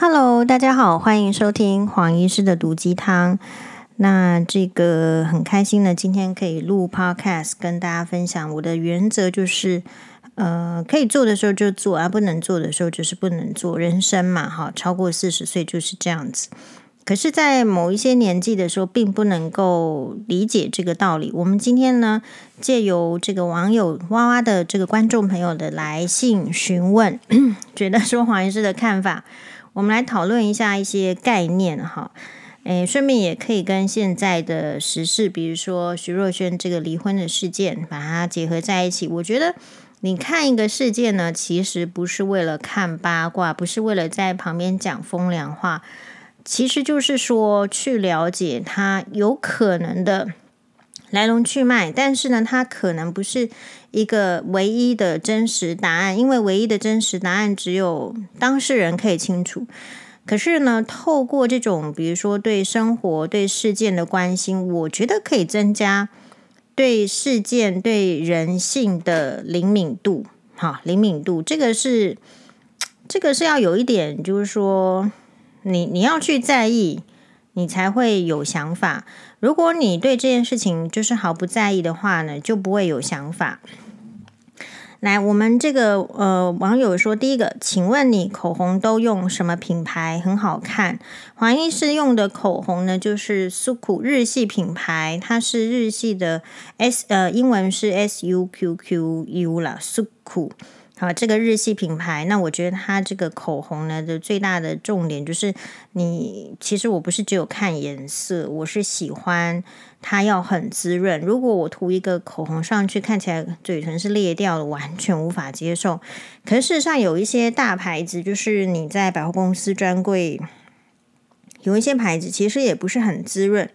Hello，大家好，欢迎收听黄医师的毒鸡汤。那这个很开心呢，今天可以录 Podcast 跟大家分享。我的原则就是，呃，可以做的时候就做，而不能做的时候就是不能做。人生嘛，哈，超过四十岁就是这样子。可是，在某一些年纪的时候，并不能够理解这个道理。我们今天呢，借由这个网友哇哇的这个观众朋友的来信询问，觉得说黄医师的看法。我们来讨论一下一些概念哈，诶，顺便也可以跟现在的时事，比如说徐若瑄这个离婚的事件，把它结合在一起。我觉得你看一个事件呢，其实不是为了看八卦，不是为了在旁边讲风凉话，其实就是说去了解它有可能的来龙去脉，但是呢，它可能不是一个唯一的真实答案，因为唯一的真实答案只有当事人可以清楚。可是呢，透过这种比如说对生活、对事件的关心，我觉得可以增加对事件、对人性的灵敏度。好，灵敏度这个是这个是要有一点，就是说你你要去在意。你才会有想法。如果你对这件事情就是毫不在意的话呢，就不会有想法。来，我们这个呃网友说，第一个，请问你口红都用什么品牌？很好看。黄医师用的口红呢，就是 Suqqu 日系品牌，它是日系的 S 呃英文是 S U Q Q U 啦，Suqqu。好，这个日系品牌，那我觉得它这个口红呢的最大的重点就是你，其实我不是只有看颜色，我是喜欢它要很滋润。如果我涂一个口红上去，看起来嘴唇是裂掉的，完全无法接受。可是事实上有一些大牌子，就是你在百货公司专柜有一些牌子，其实也不是很滋润。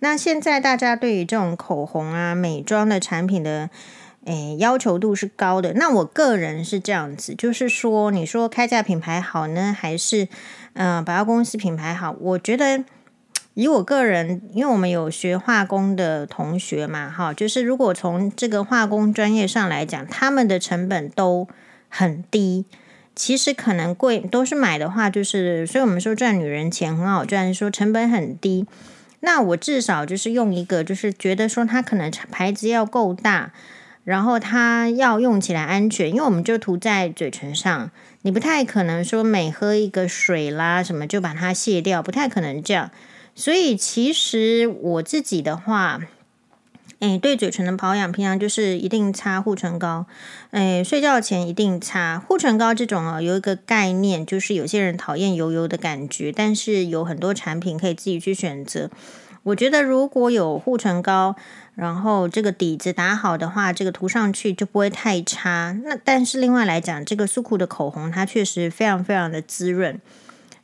那现在大家对于这种口红啊、美妆的产品的。诶，要求度是高的。那我个人是这样子，就是说，你说开价品牌好呢，还是嗯、百货公司品牌好？我觉得以我个人，因为我们有学化工的同学嘛，哈，就是如果从这个化工专业上来讲，他们的成本都很低。其实可能贵，都是买的话，就是所以我们说赚女人钱很好赚，说成本很低。那我至少就是用一个，就是觉得说它可能牌子要够大。然后它要用起来安全，因为我们就涂在嘴唇上，你不太可能说每喝一个水啦什么就把它卸掉，不太可能这样。所以其实我自己的话，哎，对嘴唇的保养，平常就是一定擦护唇膏，哎，睡觉前一定擦护唇膏。这种啊，有一个概念，就是有些人讨厌油油的感觉，但是有很多产品可以自己去选择。我觉得如果有护唇膏，然后这个底子打好的话，这个涂上去就不会太差。那但是另外来讲，这个 Suqqu 的口红它确实非常非常的滋润。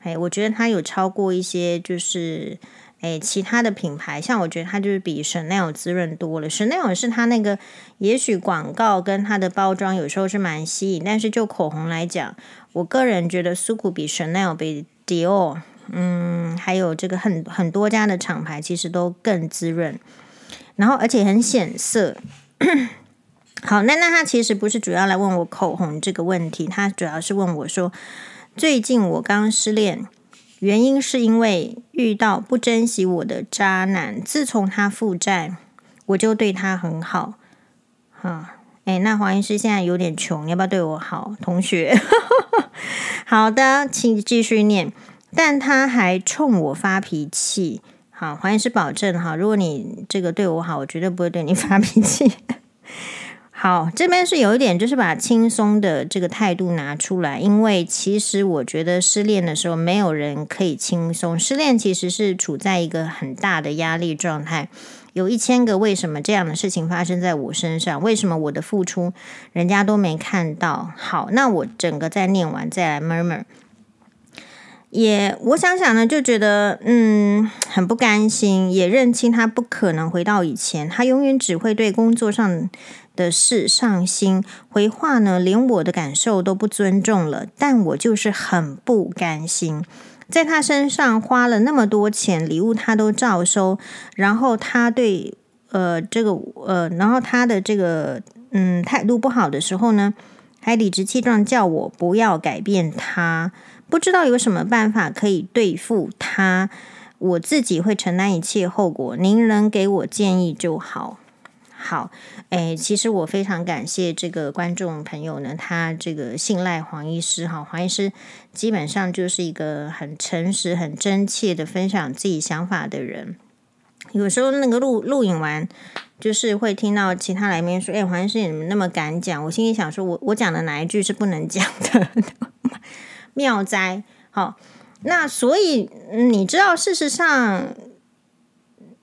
哎，我觉得它有超过一些就是哎其他的品牌，像我觉得它就是比 Chanel 滋润多了。Chanel 是它那个也许广告跟它的包装有时候是蛮吸引，但是就口红来讲，我个人觉得 Suqqu 比 Chanel 比 Dior。嗯，还有这个很很多家的厂牌其实都更滋润，然后而且很显色。好，那那他其实不是主要来问我口红这个问题，他主要是问我说，最近我刚失恋，原因是因为遇到不珍惜我的渣男，自从他负债，我就对他很好。哈，哎，那黄医师现在有点穷，要不要对我好，同学？好的，请继续念。但他还冲我发脾气，好，黄医师保证哈，如果你这个对我好，我绝对不会对你 发脾气。好，这边是有一点，就是把轻松的这个态度拿出来，因为其实我觉得失恋的时候，没有人可以轻松。失恋其实是处在一个很大的压力状态，有一千个为什么这样的事情发生在我身上，为什么我的付出人家都没看到？好，那我整个再念完再来 murmur。也，我想想呢，就觉得嗯很不甘心，也认清他不可能回到以前，他永远只会对工作上的事上心，回话呢连我的感受都不尊重了。但我就是很不甘心，在他身上花了那么多钱，礼物他都照收，然后他对呃这个呃，然后他的这个嗯态度不好的时候呢，还理直气壮叫我不要改变他。不知道有什么办法可以对付他，我自己会承担一切后果。您能给我建议就好。好，诶，其实我非常感谢这个观众朋友呢，他这个信赖黄医师哈，黄医师基本上就是一个很诚实、很真切的分享自己想法的人。有时候那个录录影完，就是会听到其他来宾说：“诶，黄医师你怎么那么敢讲？”我心里想说：“我我讲的哪一句是不能讲的？” 妙哉，好，那所以你知道，事实上。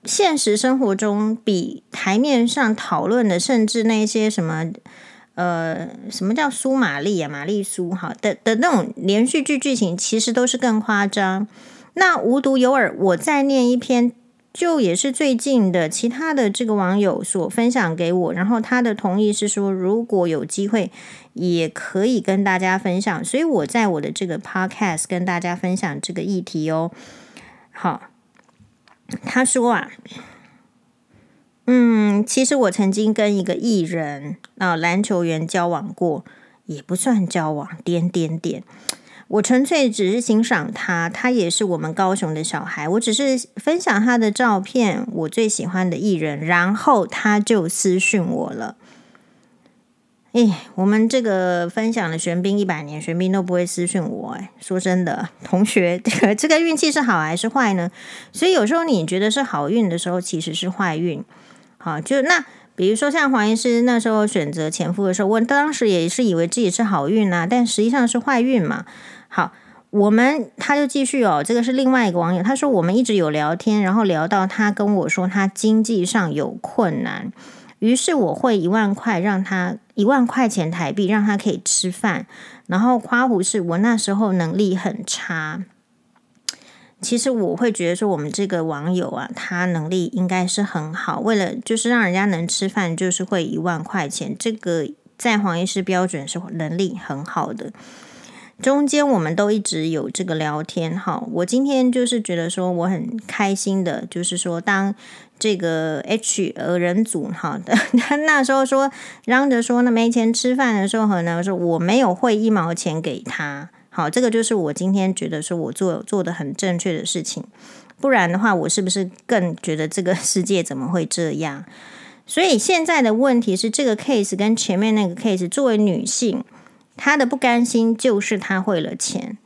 现实生活中，比台面上讨论的，甚至那些什么，呃，什么叫苏玛丽啊，玛丽苏哈的的那种连续剧剧情，其实都是更夸张。那无独有偶，我再念一篇，就也是最近的，其他的这个网友所分享给我，然后他的同意是说，如果有机会，也可以跟大家分享。所以我在我的这个 podcast 跟大家分享这个议题哦。好。他说啊，嗯，其实我曾经跟一个艺人啊，篮球员交往过，也不算交往，点点点。我纯粹只是欣赏他，他也是我们高雄的小孩，我只是分享他的照片，我最喜欢的艺人，然后他就私讯我了。哎，我们这个分享了玄彬一百年，玄彬都不会私讯我。哎，说真的，同学，这个这个运气是好还是坏呢？所以有时候你觉得是好运的时候，其实是坏运。好，就那比如说像黄医师那时候选择前夫的时候，我当时也是以为自己是好运啊，但实际上是坏运嘛。好，我们他就继续哦，这个是另外一个网友，他说我们一直有聊天，然后聊到他跟我说他经济上有困难。于是我会一万块让他一万块钱台币让他可以吃饭，然后夸胡是我那时候能力很差。其实我会觉得说我们这个网友啊，他能力应该是很好，为了就是让人家能吃饭，就是会一万块钱，这个在黄医师标准是能力很好的。中间我们都一直有这个聊天哈，我今天就是觉得说我很开心的，就是说当这个 H 呃人组哈的，他 那时候说嚷着说那没钱吃饭的时候呢，说我没有汇一毛钱给他，好，这个就是我今天觉得说我做做的很正确的事情，不然的话我是不是更觉得这个世界怎么会这样？所以现在的问题是这个 case 跟前面那个 case，作为女性。他的不甘心就是他汇了钱，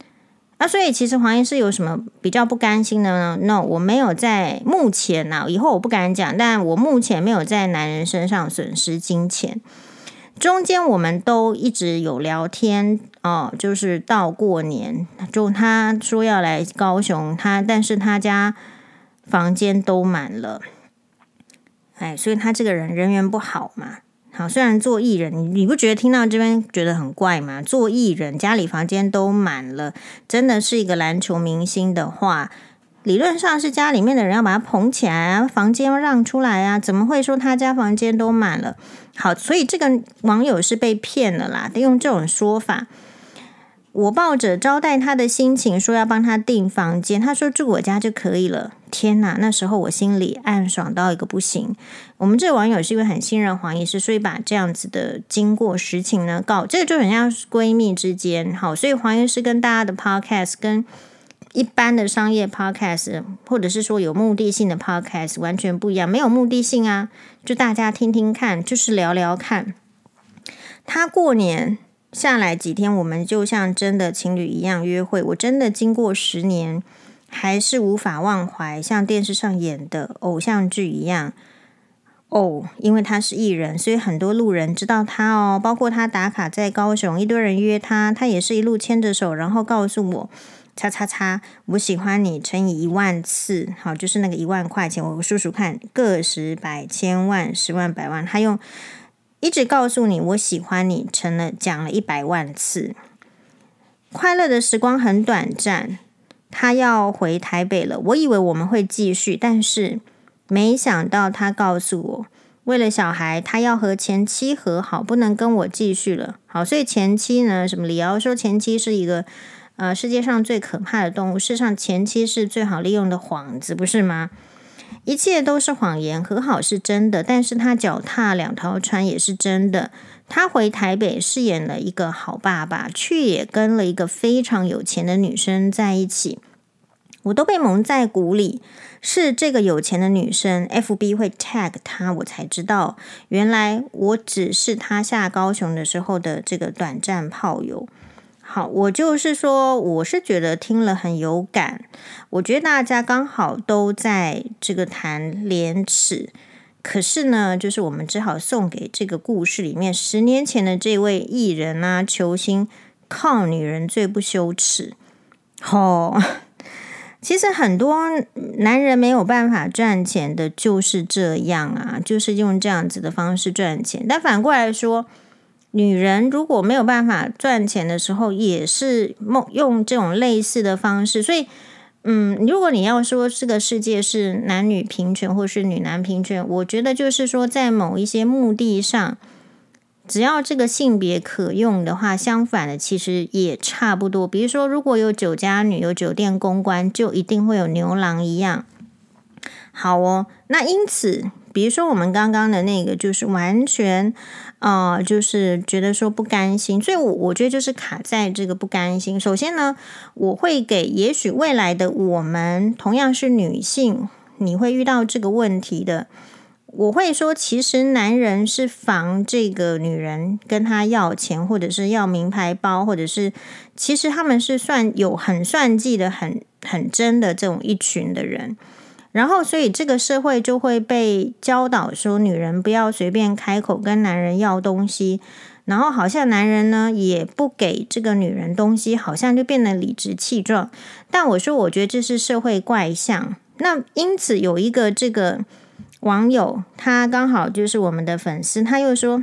啊，所以其实黄医师有什么比较不甘心的呢？No，我没有在目前呢、啊，以后我不敢讲，但我目前没有在男人身上损失金钱。中间我们都一直有聊天哦，就是到过年，就他说要来高雄，他但是他家房间都满了，哎，所以他这个人人缘不好嘛。好，虽然做艺人，你不觉得听到这边觉得很怪吗？做艺人家里房间都满了，真的是一个篮球明星的话，理论上是家里面的人要把他捧起来啊，房间让出来啊，怎么会说他家房间都满了？好，所以这个网友是被骗了啦，得用这种说法。我抱着招待他的心情说要帮他订房间，他说住我家就可以了。天哪，那时候我心里暗爽到一个不行。我们这网友是因为很信任黄医师，所以把这样子的经过实情呢告，这个就很像闺蜜之间。好，所以黄医师跟大家的 podcast 跟一般的商业 podcast，或者是说有目的性的 podcast 完全不一样，没有目的性啊，就大家听听看，就是聊聊看。他过年。下来几天，我们就像真的情侣一样约会。我真的经过十年，还是无法忘怀，像电视上演的偶像剧一样。哦，因为他是艺人，所以很多路人知道他哦，包括他打卡在高雄，一堆人约他，他也是一路牵着手，然后告诉我，叉叉叉，我喜欢你乘以一万次，好，就是那个一万块钱，我数数看，个十百千万十万百万，他用。一直告诉你我喜欢你，成了讲了一百万次。快乐的时光很短暂，他要回台北了。我以为我们会继续，但是没想到他告诉我，为了小孩，他要和前妻和好，不能跟我继续了。好，所以前妻呢？什么理由说前妻是一个呃世界上最可怕的动物？事实上，前妻是最好利用的幌子，不是吗？一切都是谎言，和好是真的，但是他脚踏两条船也是真的。他回台北饰演了一个好爸爸，却也跟了一个非常有钱的女生在一起。我都被蒙在鼓里，是这个有钱的女生，FB 会 tag 他，我才知道，原来我只是他下高雄的时候的这个短暂炮友。好，我就是说，我是觉得听了很有感。我觉得大家刚好都在这个谈廉耻，可是呢，就是我们只好送给这个故事里面十年前的这位艺人啊，球星，靠女人最不羞耻。哦，其实很多男人没有办法赚钱的就是这样啊，就是用这样子的方式赚钱。但反过来说，女人如果没有办法赚钱的时候，也是梦用这种类似的方式。所以，嗯，如果你要说这个世界是男女平权，或是女男平权，我觉得就是说，在某一些目的上，只要这个性别可用的话，相反的其实也差不多。比如说，如果有酒家女，有酒店公关，就一定会有牛郎一样。好哦，那因此，比如说我们刚刚的那个，就是完全。啊、呃，就是觉得说不甘心，所以我我觉得就是卡在这个不甘心。首先呢，我会给也许未来的我们同样是女性，你会遇到这个问题的。我会说，其实男人是防这个女人跟他要钱，或者是要名牌包，或者是其实他们是算有很算计的、很很真的这种一群的人。然后，所以这个社会就会被教导说，女人不要随便开口跟男人要东西。然后，好像男人呢也不给这个女人东西，好像就变得理直气壮。但我说，我觉得这是社会怪象。那因此，有一个这个网友，他刚好就是我们的粉丝，他又说。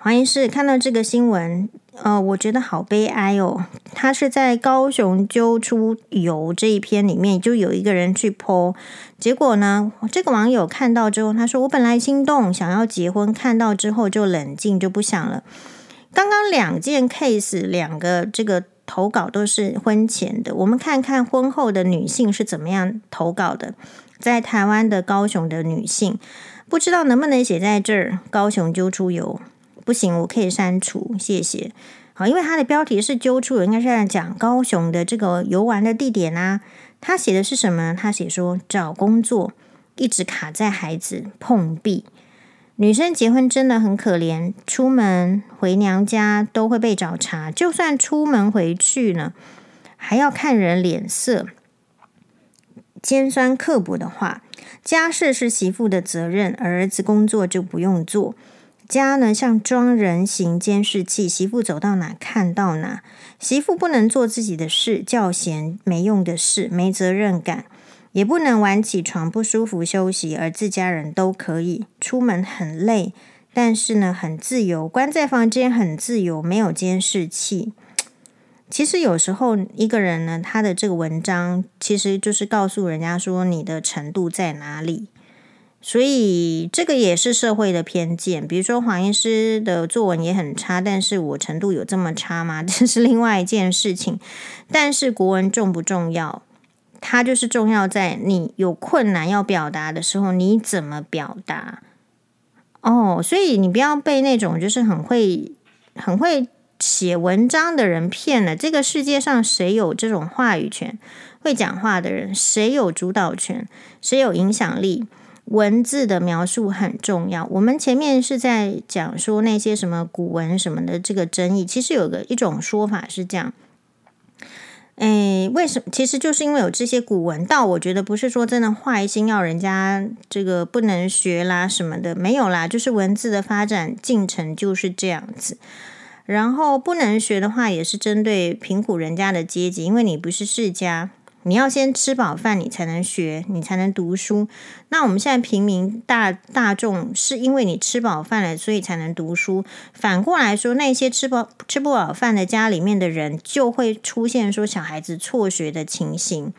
黄医师看到这个新闻，呃，我觉得好悲哀哦。他是在高雄揪出游这一篇里面，就有一个人去 po，结果呢，这个网友看到之后，他说：“我本来心动，想要结婚，看到之后就冷静，就不想了。”刚刚两件 case，两个这个投稿都是婚前的，我们看看婚后的女性是怎么样投稿的。在台湾的高雄的女性，不知道能不能写在这儿？高雄揪出游。不行，我可以删除，谢谢。好，因为他的标题是揪出，应该是在讲高雄的这个游玩的地点啊。他写的是什么？他写说找工作一直卡在孩子碰壁，女生结婚真的很可怜，出门回娘家都会被找茬，就算出门回去呢，还要看人脸色。尖酸刻薄的话，家事是媳妇的责任，儿子工作就不用做。家呢，像装人形监视器，媳妇走到哪看到哪。媳妇不能做自己的事，较闲没用的事，没责任感，也不能晚起床不舒服休息，而自家人都可以出门很累，但是呢很自由，关在房间很自由，没有监视器。其实有时候一个人呢，他的这个文章其实就是告诉人家说你的程度在哪里。所以这个也是社会的偏见，比如说黄医师的作文也很差，但是我程度有这么差吗？这是另外一件事情。但是国文重不重要？它就是重要在你有困难要表达的时候，你怎么表达？哦，所以你不要被那种就是很会很会写文章的人骗了。这个世界上谁有这种话语权？会讲话的人，谁有主导权？谁有影响力？文字的描述很重要。我们前面是在讲说那些什么古文什么的这个争议，其实有个一种说法是这样。诶，为什么？其实就是因为有这些古文，道我觉得不是说真的坏心要人家这个不能学啦什么的，没有啦，就是文字的发展进程就是这样子。然后不能学的话，也是针对贫苦人家的阶级，因为你不是世家。你要先吃饱饭，你才能学，你才能读书。那我们现在平民大大众，是因为你吃饱饭了，所以才能读书。反过来说，那些吃饱吃不饱饭的家里面的人，就会出现说小孩子辍学的情形。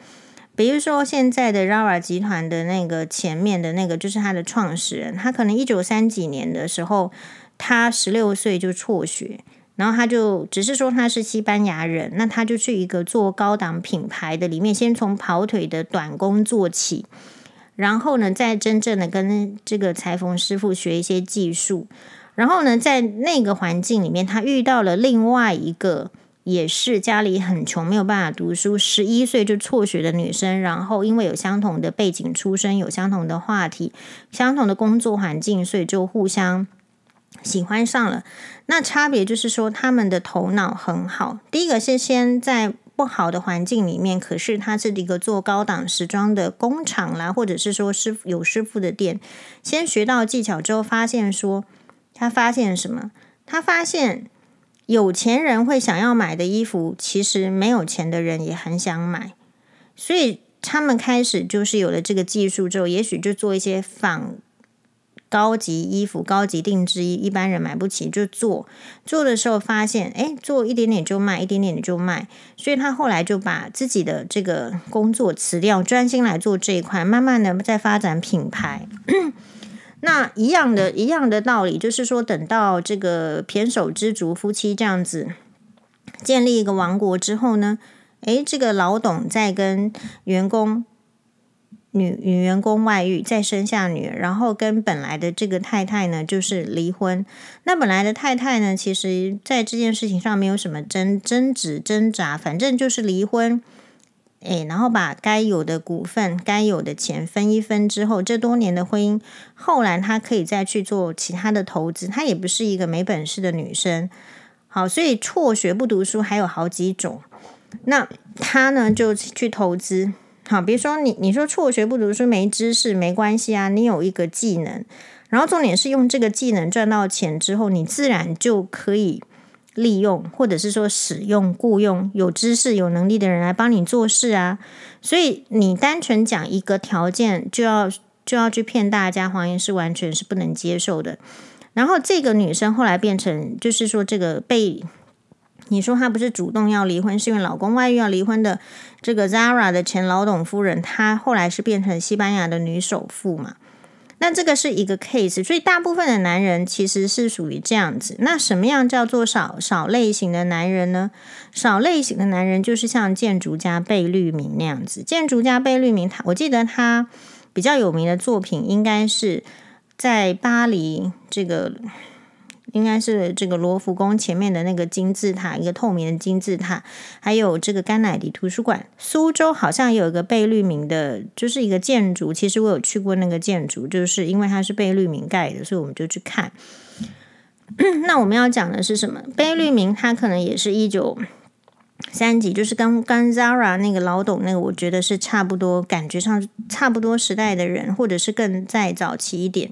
比如说现在的 Zara 集团的那个前面的那个，就是他的创始人，他可能一九三几年的时候，他十六岁就辍学。然后他就只是说他是西班牙人，那他就去一个做高档品牌的里面，先从跑腿的短工做起，然后呢，再真正的跟这个裁缝师傅学一些技术，然后呢，在那个环境里面，他遇到了另外一个也是家里很穷，没有办法读书，十一岁就辍学的女生。然后因为有相同的背景出身，有相同的话题，相同的工作环境，所以就互相喜欢上了。那差别就是说，他们的头脑很好。第一个是先在不好的环境里面，可是他是一个做高档时装的工厂啦，或者是说师傅有师傅的店，先学到技巧之后，发现说。他发现什么？他发现有钱人会想要买的衣服，其实没有钱的人也很想买。所以他们开始就是有了这个技术之后，也许就做一些仿高级衣服、高级定制衣，一般人买不起就做。做的时候发现，哎，做一点点就卖，一点点就卖。所以他后来就把自己的这个工作辞掉，专心来做这一块，慢慢的在发展品牌。那一样的，一样的道理，就是说，等到这个胼手之足夫妻这样子建立一个王国之后呢，诶，这个老董在跟员工女女员工外遇，再生下女儿，然后跟本来的这个太太呢，就是离婚。那本来的太太呢，其实在这件事情上没有什么争争执挣扎，反正就是离婚。诶，然后把该有的股份、该有的钱分一分之后，这多年的婚姻，后来她可以再去做其他的投资。她也不是一个没本事的女生，好，所以辍学不读书还有好几种。那她呢，就去投资。好，比如说你你说辍学不读书没知识没关系啊，你有一个技能，然后重点是用这个技能赚到钱之后，你自然就可以。利用或者是说使用雇佣有知识有能力的人来帮你做事啊，所以你单纯讲一个条件就要就要去骗大家，谎言是完全是不能接受的。然后这个女生后来变成就是说这个被你说她不是主动要离婚，是因为老公外遇要离婚的这个 Zara 的前老董夫人，她后来是变成西班牙的女首富嘛。那这个是一个 case，所以大部分的男人其实是属于这样子。那什么样叫做少少类型的男人呢？少类型的男人就是像建筑家贝聿铭那样子。建筑家贝聿铭，他我记得他比较有名的作品应该是在巴黎这个。应该是这个罗浮宫前面的那个金字塔，一个透明的金字塔，还有这个甘乃迪图书馆。苏州好像有一个贝聿铭的，就是一个建筑。其实我有去过那个建筑，就是因为它是贝聿铭盖的，所以我们就去看。那我们要讲的是什么？贝聿铭他可能也是一九三几，就是跟跟 Zara 那个老董那个，我觉得是差不多，感觉上差不多时代的人，或者是更再早期一点。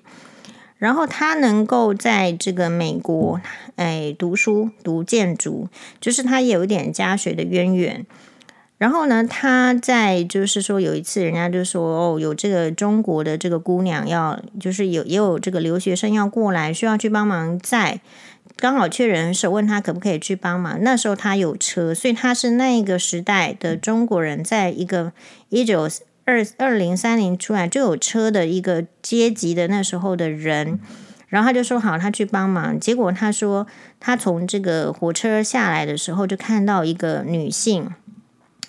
然后他能够在这个美国，哎，读书读建筑，就是他有一点家学的渊源。然后呢，他在就是说有一次，人家就说哦，有这个中国的这个姑娘要，就是有也有这个留学生要过来，需要去帮忙在，刚好缺人手，问他可不可以去帮忙。那时候他有车，所以他是那个时代的中国人，在一个一九。二二零三零出来就有车的一个阶级的那时候的人，然后他就说好，他去帮忙。结果他说他从这个火车下来的时候，就看到一个女性，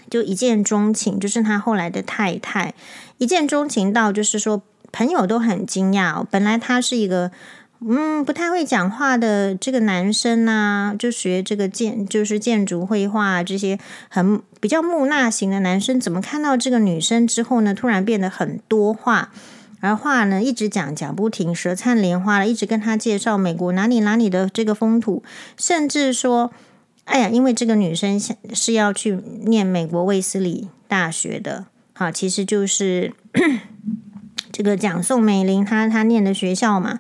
就一见钟情，就是他后来的太太，一见钟情到就是说朋友都很惊讶。本来他是一个。嗯，不太会讲话的这个男生呢、啊，就学这个建，就是建筑绘画这些很比较木讷型的男生，怎么看到这个女生之后呢，突然变得很多话，而话呢一直讲讲不停，舌灿莲花了，一直跟他介绍美国哪里哪里的这个风土，甚至说，哎呀，因为这个女生是要去念美国卫斯理大学的，好，其实就是 这个讲宋美龄她她念的学校嘛。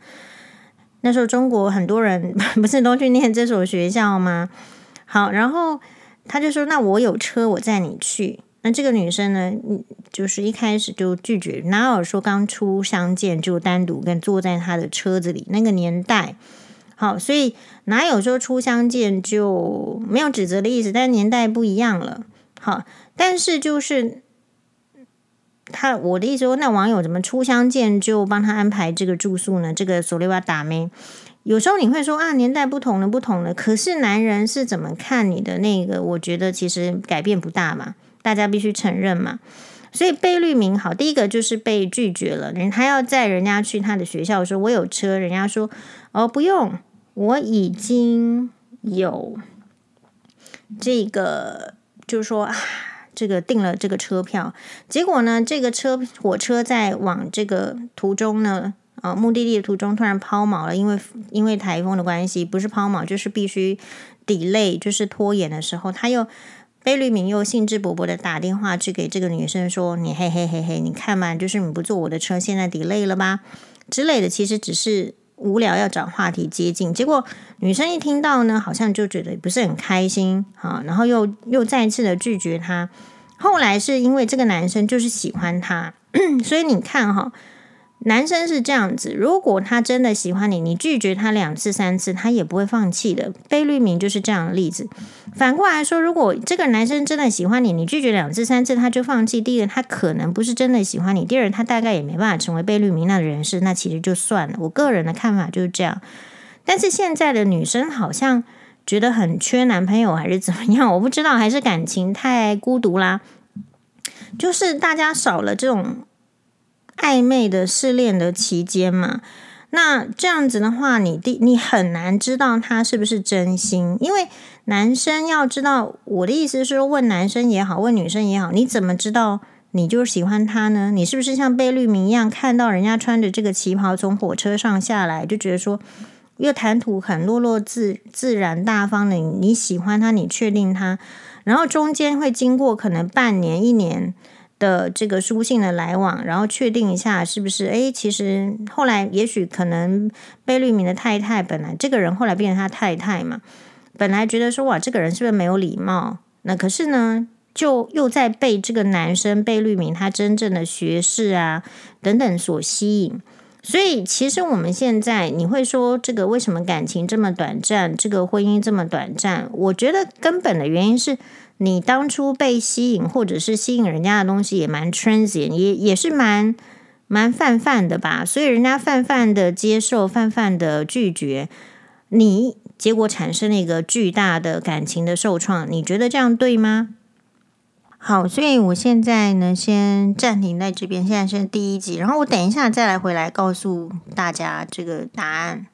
那时候中国很多人 不是都去念这所学校吗？好，然后他就说：“那我有车，我载你去。”那这个女生呢，就是一开始就拒绝，哪有说刚初相见就单独跟坐在他的车子里？那个年代，好，所以哪有说初相见就没有指责的意思？但年代不一样了，好，但是就是。他我的意思说，那网友怎么初相见就帮他安排这个住宿呢？这个索雷瓦达妹，有时候你会说啊，年代不同了，不同了。可是男人是怎么看你的那个？我觉得其实改变不大嘛，大家必须承认嘛。所以贝律明好，第一个就是被拒绝了，人他要载人家去他的学校，说我有车，人家说哦不用，我已经有这个，就是说啊，这个订了这个车票，结果呢，这个车火车在往这个途中呢。啊，目的地的途中突然抛锚了，因为因为台风的关系，不是抛锚就是必须 delay，就是拖延的时候，他又贝聿铭又兴致勃勃的打电话去给这个女生说：“你嘿嘿嘿嘿，你看嘛，就是你不坐我的车，现在 delay 了吧？”之类的，其实只是无聊要找话题接近。结果女生一听到呢，好像就觉得不是很开心啊，然后又又再次的拒绝他。后来是因为这个男生就是喜欢她，所以你看哈。男生是这样子，如果他真的喜欢你，你拒绝他两次三次，他也不会放弃的。贝聿铭就是这样的例子。反过来说，如果这个男生真的喜欢你，你拒绝两次三次他就放弃，第一个他可能不是真的喜欢你，第二他大概也没办法成为贝聿铭那的人士，那其实就算了。我个人的看法就是这样。但是现在的女生好像觉得很缺男朋友，还是怎么样？我不知道，还是感情太孤独啦，就是大家少了这种。暧昧的试恋的期间嘛，那这样子的话，你第你很难知道他是不是真心，因为男生要知道，我的意思是说，问男生也好，问女生也好，你怎么知道你就是喜欢他呢？你是不是像贝聿铭一样，看到人家穿着这个旗袍从火车上下来，就觉得说，又谈吐很落落自自然大方的，你喜欢他，你确定他，然后中间会经过可能半年一年。的这个书信的来往，然后确定一下是不是？哎，其实后来也许可能贝律铭的太太本来这个人后来变成他太太嘛，本来觉得说哇，这个人是不是没有礼貌？那可是呢，就又在被这个男生贝律铭他真正的学识啊等等所吸引。所以其实我们现在你会说这个为什么感情这么短暂，这个婚姻这么短暂？我觉得根本的原因是。你当初被吸引，或者是吸引人家的东西也蛮 transient，也也是蛮蛮泛泛的吧。所以人家泛泛的接受，泛泛的拒绝你，结果产生了一个巨大的感情的受创。你觉得这样对吗？好，所以我现在呢，先暂停在这边。现在是第一集，然后我等一下再来回来告诉大家这个答案。